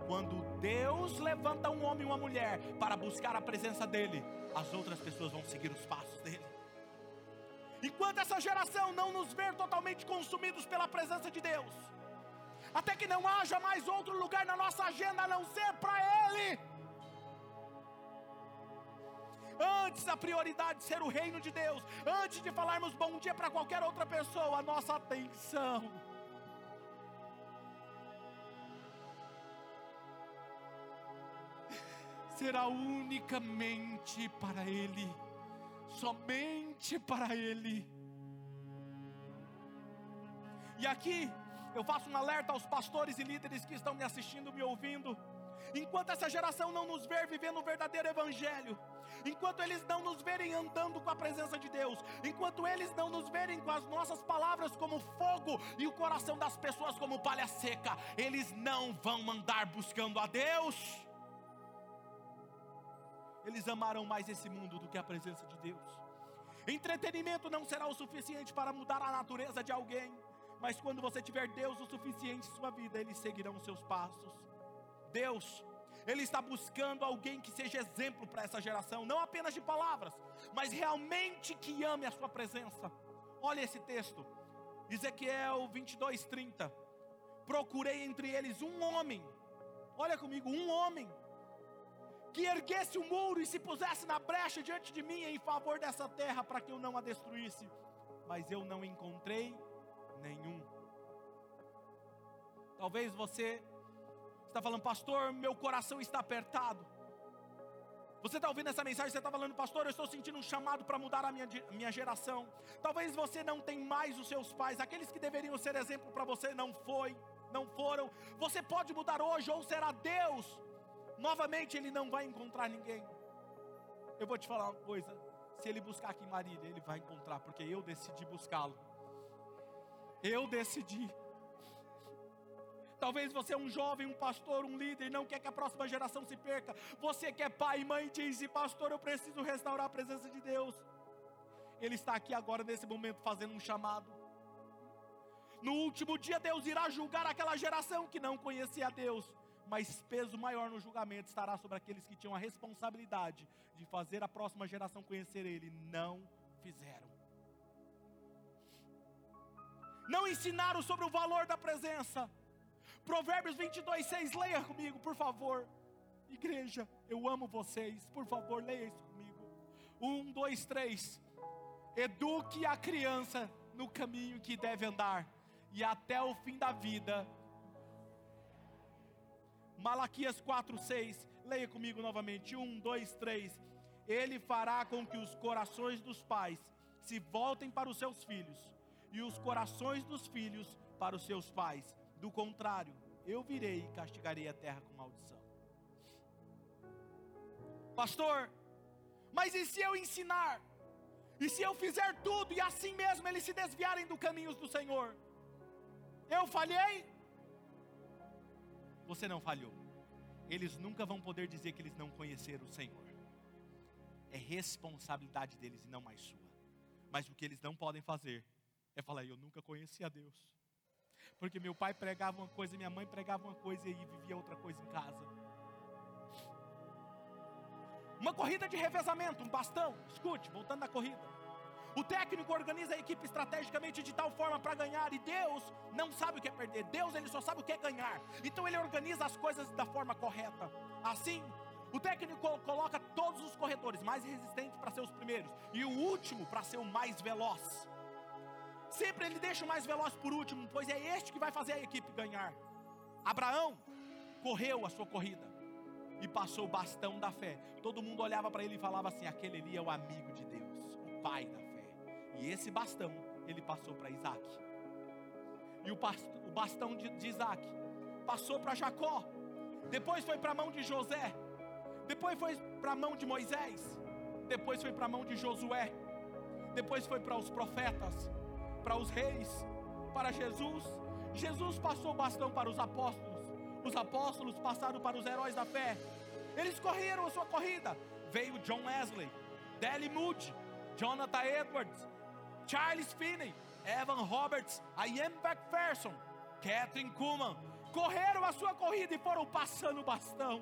Quando Deus levanta um homem e uma mulher para buscar a presença dEle, as outras pessoas vão seguir os passos dEle. Enquanto essa geração não nos ver totalmente consumidos pela presença de Deus, até que não haja mais outro lugar na nossa agenda a não ser para Ele. Antes a prioridade ser o reino de Deus, antes de falarmos bom dia para qualquer outra pessoa, a nossa atenção será unicamente para Ele, somente para Ele. E aqui eu faço um alerta aos pastores e líderes que estão me assistindo, me ouvindo. Enquanto essa geração não nos ver vivendo o verdadeiro Evangelho, enquanto eles não nos verem andando com a presença de Deus, enquanto eles não nos verem com as nossas palavras como fogo e o coração das pessoas como palha seca, eles não vão andar buscando a Deus. Eles amarão mais esse mundo do que a presença de Deus. Entretenimento não será o suficiente para mudar a natureza de alguém, mas quando você tiver Deus o suficiente em sua vida, eles seguirão os seus passos. Deus, Ele está buscando alguém que seja exemplo para essa geração, não apenas de palavras, mas realmente que ame a Sua presença. Olha esse texto, Ezequiel 22, 30. Procurei entre eles um homem, olha comigo, um homem, que erguesse o um muro e se pusesse na brecha diante de mim em favor dessa terra, para que eu não a destruísse, mas eu não encontrei nenhum. Talvez você está falando, pastor, meu coração está apertado. Você está ouvindo essa mensagem, você está falando, pastor, eu estou sentindo um chamado para mudar a minha, minha geração. Talvez você não tenha mais os seus pais, aqueles que deveriam ser exemplo para você não foi, não foram. Você pode mudar hoje, ou será Deus. Novamente ele não vai encontrar ninguém. Eu vou te falar uma coisa: se ele buscar aqui em Marília, ele vai encontrar, porque eu decidi buscá-lo. Eu decidi. Talvez você é um jovem, um pastor, um líder, e não quer que a próxima geração se perca. Você que é pai e mãe diz: Pastor, eu preciso restaurar a presença de Deus. Ele está aqui agora, nesse momento, fazendo um chamado. No último dia, Deus irá julgar aquela geração que não conhecia a Deus. Mas peso maior no julgamento estará sobre aqueles que tinham a responsabilidade de fazer a próxima geração conhecer Ele. Não fizeram. Não ensinaram sobre o valor da presença Provérbios 22, 6, leia comigo, por favor. Igreja, eu amo vocês, por favor, leia isso comigo. Um, dois, três. Eduque a criança no caminho que deve andar, e até o fim da vida. Malaquias 4, 6. Leia comigo novamente. Um, dois, três. Ele fará com que os corações dos pais se voltem para os seus filhos, e os corações dos filhos para os seus pais do contrário, eu virei e castigarei a terra com maldição. Pastor, mas e se eu ensinar? E se eu fizer tudo e assim mesmo eles se desviarem do caminhos do Senhor? Eu falhei? Você não falhou. Eles nunca vão poder dizer que eles não conheceram o Senhor. É responsabilidade deles e não mais sua. Mas o que eles não podem fazer é falar: Eu nunca conheci a Deus. Porque meu pai pregava uma coisa, minha mãe pregava uma coisa e vivia outra coisa em casa. Uma corrida de revezamento, um bastão. Escute, voltando à corrida. O técnico organiza a equipe estrategicamente de tal forma para ganhar e Deus não sabe o que é perder. Deus ele só sabe o que é ganhar. Então ele organiza as coisas da forma correta. Assim, o técnico coloca todos os corredores mais resistentes para ser os primeiros e o último para ser o mais veloz. Sempre ele deixa o mais veloz por último, pois é este que vai fazer a equipe ganhar. Abraão correu a sua corrida e passou o bastão da fé. Todo mundo olhava para ele e falava assim: aquele ali é o amigo de Deus, o pai da fé. E esse bastão ele passou para Isaac. E o bastão de, Isaac passou para Jacó. Depois foi para a mão de José. Depois foi para a mão de Moisés. Depois foi para a mão de Josué. Depois foi para os profetas para os reis, para Jesus. Jesus passou o bastão para os apóstolos. Os apóstolos passaram para os heróis da fé. Eles correram a sua corrida. Veio John Wesley, Dele Moody, Jonathan Edwards, Charles Finney, Evan Roberts, Ian McPherson, Catherine Kuhlman. Correram a sua corrida e foram passando o bastão.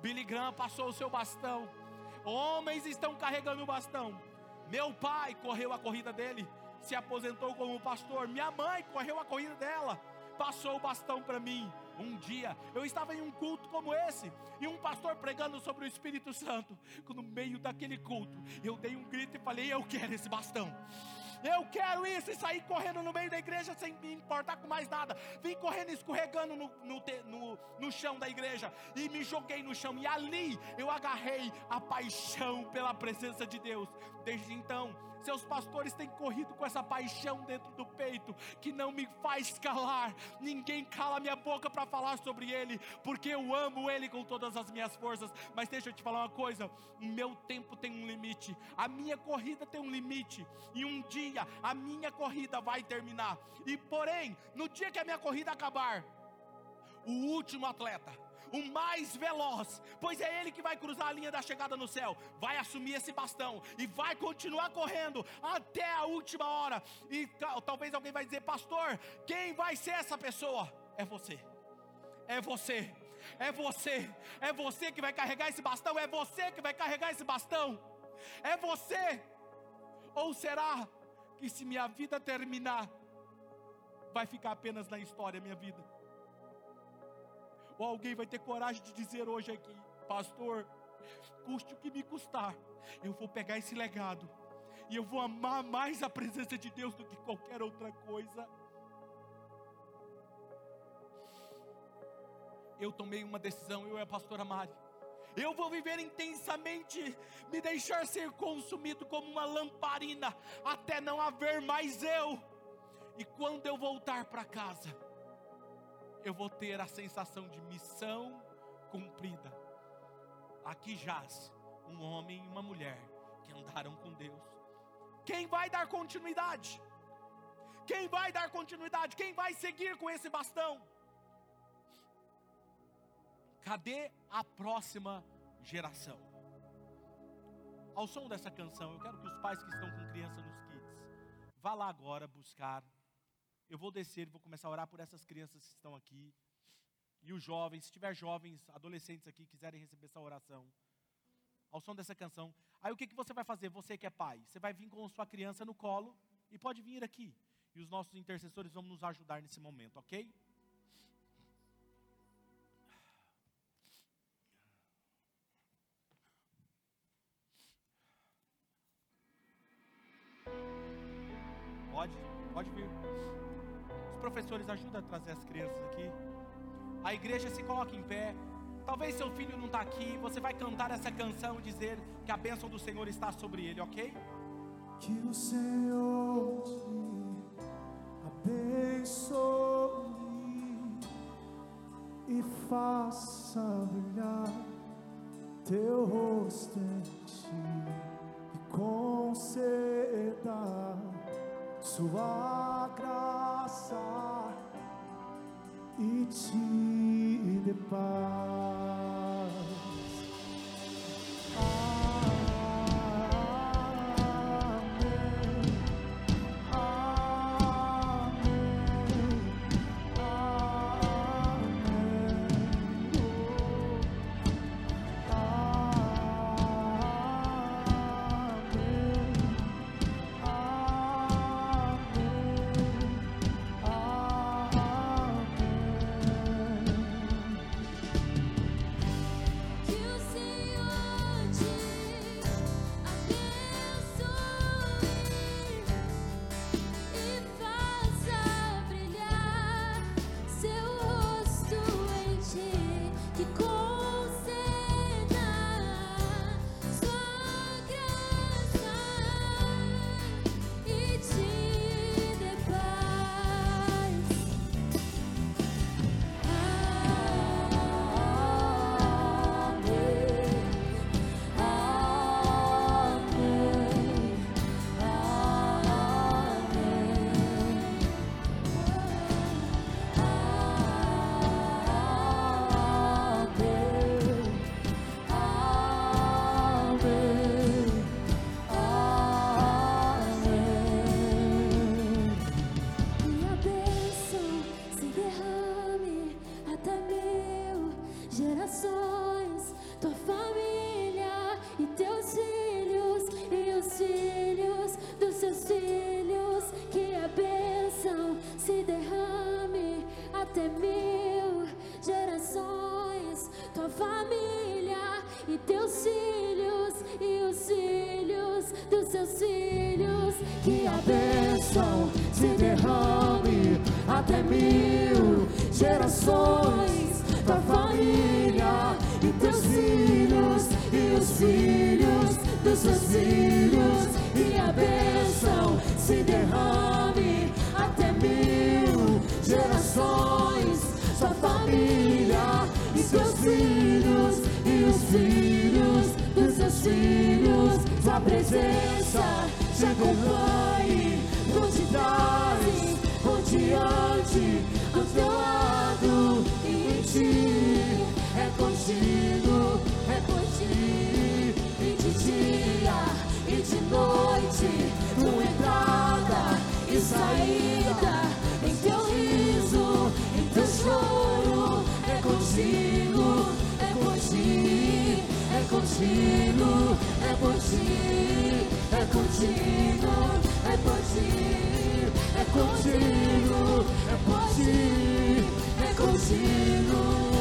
Billy Graham passou o seu bastão. Homens estão carregando o bastão. Meu pai correu a corrida dele se aposentou como pastor. Minha mãe correu a corrida dela, passou o bastão para mim. Um dia eu estava em um culto como esse, e um pastor pregando sobre o Espírito Santo. No meio daquele culto, eu dei um grito e falei: Eu quero esse bastão. Eu quero isso e sair correndo no meio da igreja sem me importar com mais nada. Vim correndo, escorregando no, no, no, no chão da igreja e me joguei no chão. E ali eu agarrei a paixão pela presença de Deus. Desde então, seus pastores têm corrido com essa paixão dentro do peito que não me faz calar. Ninguém cala minha boca para falar sobre Ele, porque eu amo Ele com todas as minhas forças. Mas deixa eu te falar uma coisa: o meu tempo tem um limite, a minha corrida tem um limite, e um dia a minha corrida vai terminar. E porém, no dia que a minha corrida acabar, o último atleta o mais veloz, pois é ele que vai cruzar a linha da chegada no céu, vai assumir esse bastão e vai continuar correndo até a última hora. E talvez alguém vai dizer, pastor, quem vai ser essa pessoa? É você. É você. É você. É você que vai carregar esse bastão, é você que vai carregar esse bastão. É você. Ou será que se minha vida terminar, vai ficar apenas na história minha vida? Ou alguém vai ter coragem de dizer hoje aqui, pastor, custe o que me custar, eu vou pegar esse legado e eu vou amar mais a presença de Deus do que qualquer outra coisa. Eu tomei uma decisão, eu e a pastora Mari. Eu vou viver intensamente, me deixar ser consumido como uma lamparina, até não haver mais eu. E quando eu voltar para casa, eu vou ter a sensação de missão cumprida. Aqui jaz um homem e uma mulher que andaram com Deus. Quem vai dar continuidade? Quem vai dar continuidade? Quem vai seguir com esse bastão? Cadê a próxima geração? Ao som dessa canção, eu quero que os pais que estão com criança nos kids, vá lá agora buscar. Eu vou descer, vou começar a orar por essas crianças que estão aqui. E os jovens, se tiver jovens, adolescentes aqui, quiserem receber essa oração. Ao som dessa canção. Aí o que, que você vai fazer, você que é pai? Você vai vir com sua criança no colo e pode vir aqui. E os nossos intercessores vão nos ajudar nesse momento, ok? Os professores ajudam a trazer as crianças aqui. A igreja se coloca em pé. Talvez seu filho não está aqui. Você vai cantar essa canção dizer que a bênção do Senhor está sobre ele, ok? Que o Senhor te abençoe e faça brilhar teu rosto em ti e conceda sua graça e te dê dos seus filhos. Que a bênção se derrame até mil gerações da família e teus filhos e os filhos dos seus filhos e a bênção se derrame até mil gerações sua família e seus filhos e os filhos dos seus filhos presença te acompanhe onde estás, onde diante do teu lado e em ti. É contigo, é por ti e de dia e de noite, tua entrada e saída, em teu riso, em teu choro, é contigo, por ti, é contigo, é por ti, é contigo, é por ti, é contigo, é por ti, é contigo, é por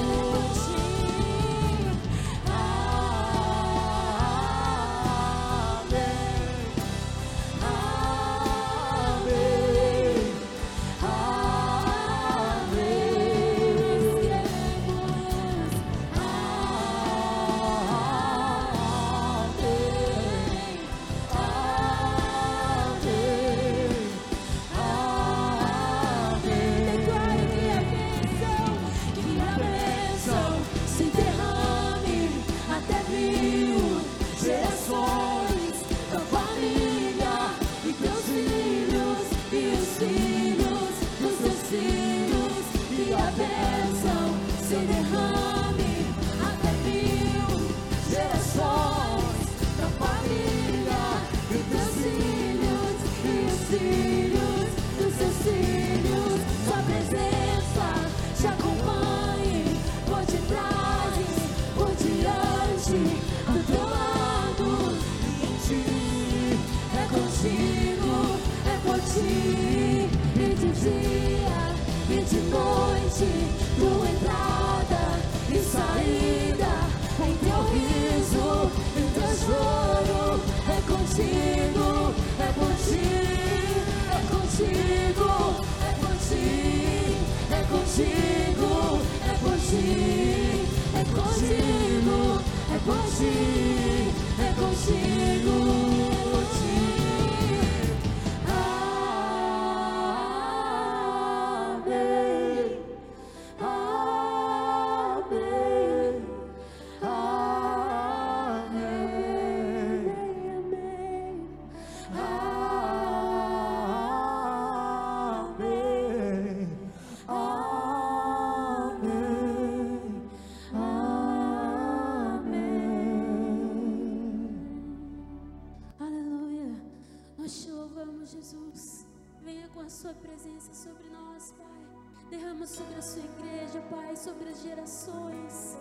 sua presença sobre nós, Pai. Derrama sobre a sua igreja, Pai, sobre as gerações.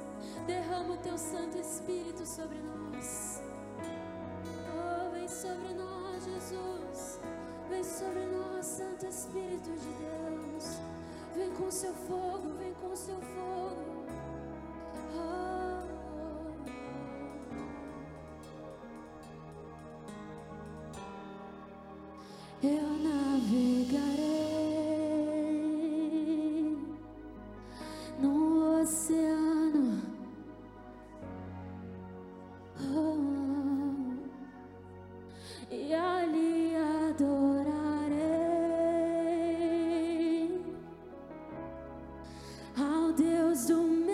Derrama o teu Santo Espírito sobre nós. Oh, vem sobre nós, Jesus. Vem sobre nós, Santo Espírito de Deus. Vem com seu fogo, vem com seu fogo. Oh. Eu navegarei no oceano. Oh, e ali adorarei ao Deus do meu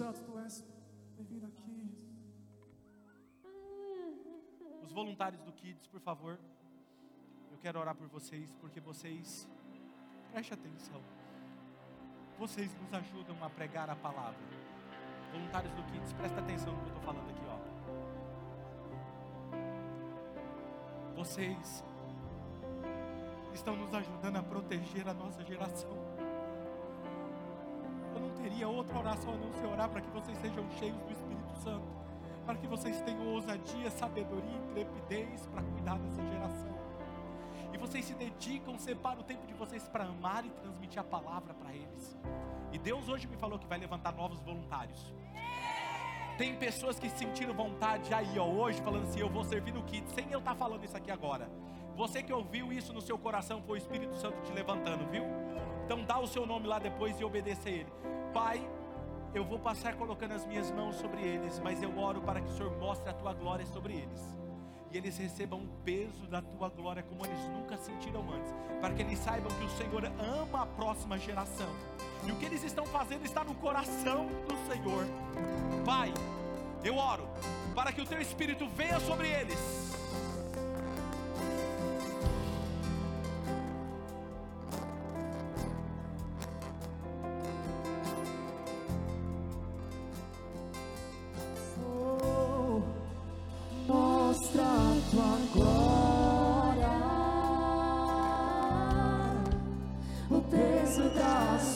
Santo, tu és bem-vindo aqui. Os voluntários do Kids, por favor. Eu quero orar por vocês, porque vocês, preste atenção. Vocês nos ajudam a pregar a palavra. Voluntários do Kids, presta atenção no que eu estou falando aqui, ó. Vocês estão nos ajudando a proteger a nossa geração. Teria outra oração a não ser orar para que vocês sejam cheios do Espírito Santo, para que vocês tenham ousadia, sabedoria e intrepidez para cuidar dessa geração. E vocês se dedicam, separam o tempo de vocês para amar e transmitir a palavra para eles. E Deus hoje me falou que vai levantar novos voluntários. Tem pessoas que sentiram vontade aí, ó, hoje, falando assim: eu vou servir no kit, sem eu estar falando isso aqui agora. Você que ouviu isso no seu coração, foi o Espírito Santo te levantando, viu? Então dá o seu nome lá depois e obedeça a Ele. Pai, eu vou passar colocando as minhas mãos sobre eles, mas eu oro para que o Senhor mostre a tua glória sobre eles. E eles recebam o peso da tua glória como eles nunca sentiram antes, para que eles saibam que o Senhor ama a próxima geração. E o que eles estão fazendo está no coração do Senhor. Pai, eu oro para que o teu espírito venha sobre eles.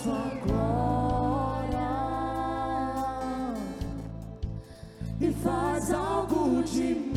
Sua glória, e faz algo de mim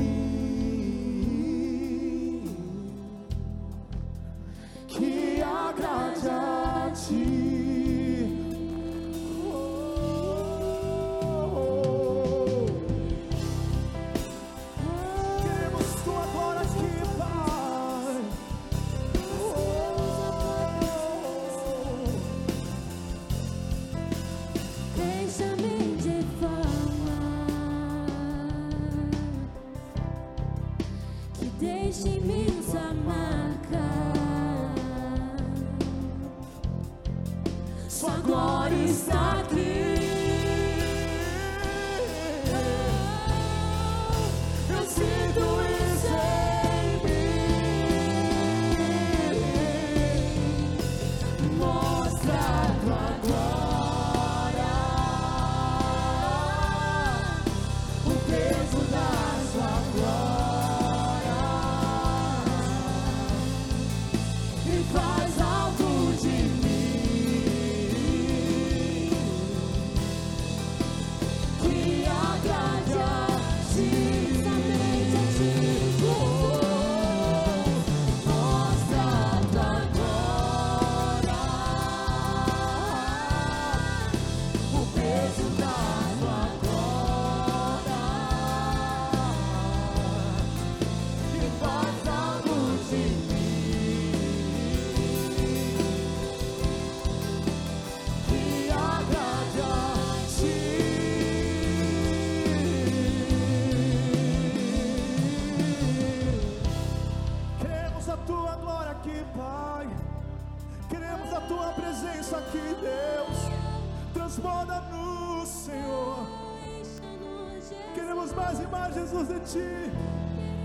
queremos mais e uh! mais, Jesus, de Ti.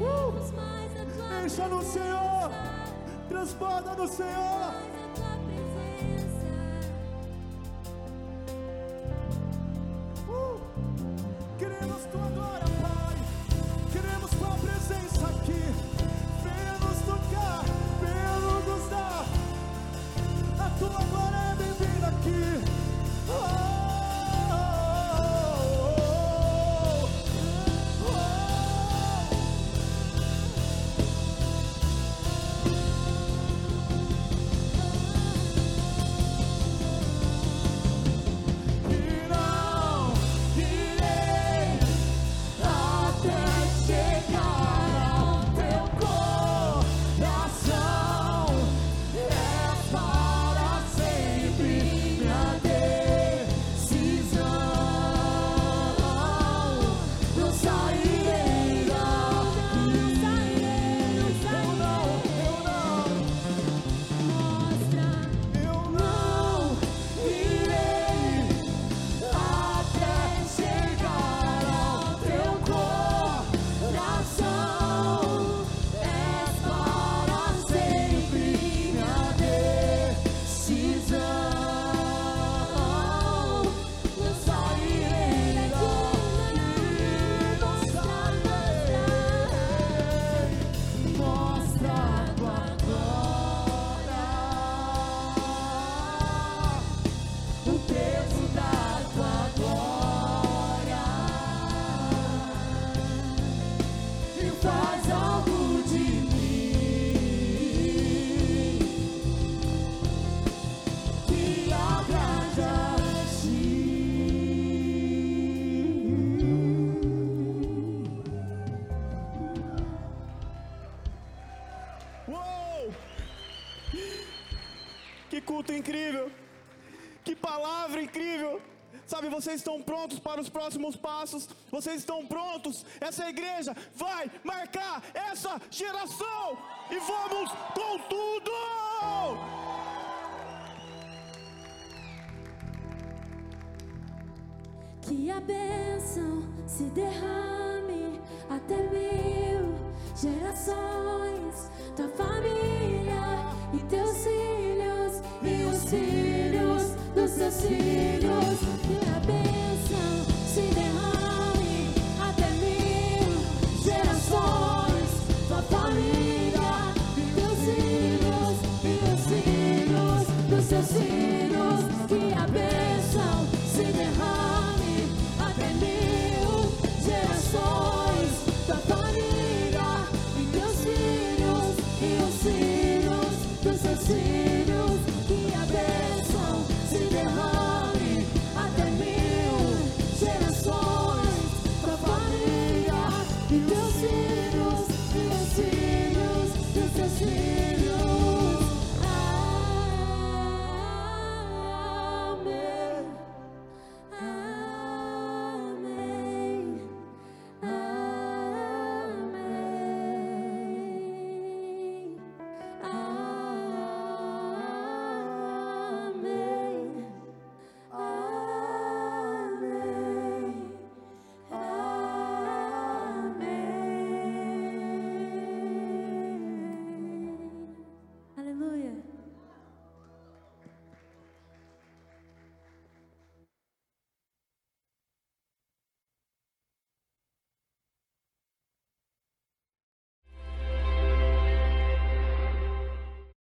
Uh! No Senhor, transborda no Senhor. culto incrível. Que palavra incrível. Sabe, vocês estão prontos para os próximos passos? Vocês estão prontos? Essa igreja vai marcar essa geração e vamos com tudo! Que a bênção se derrame até mil gerações da família. asesinos.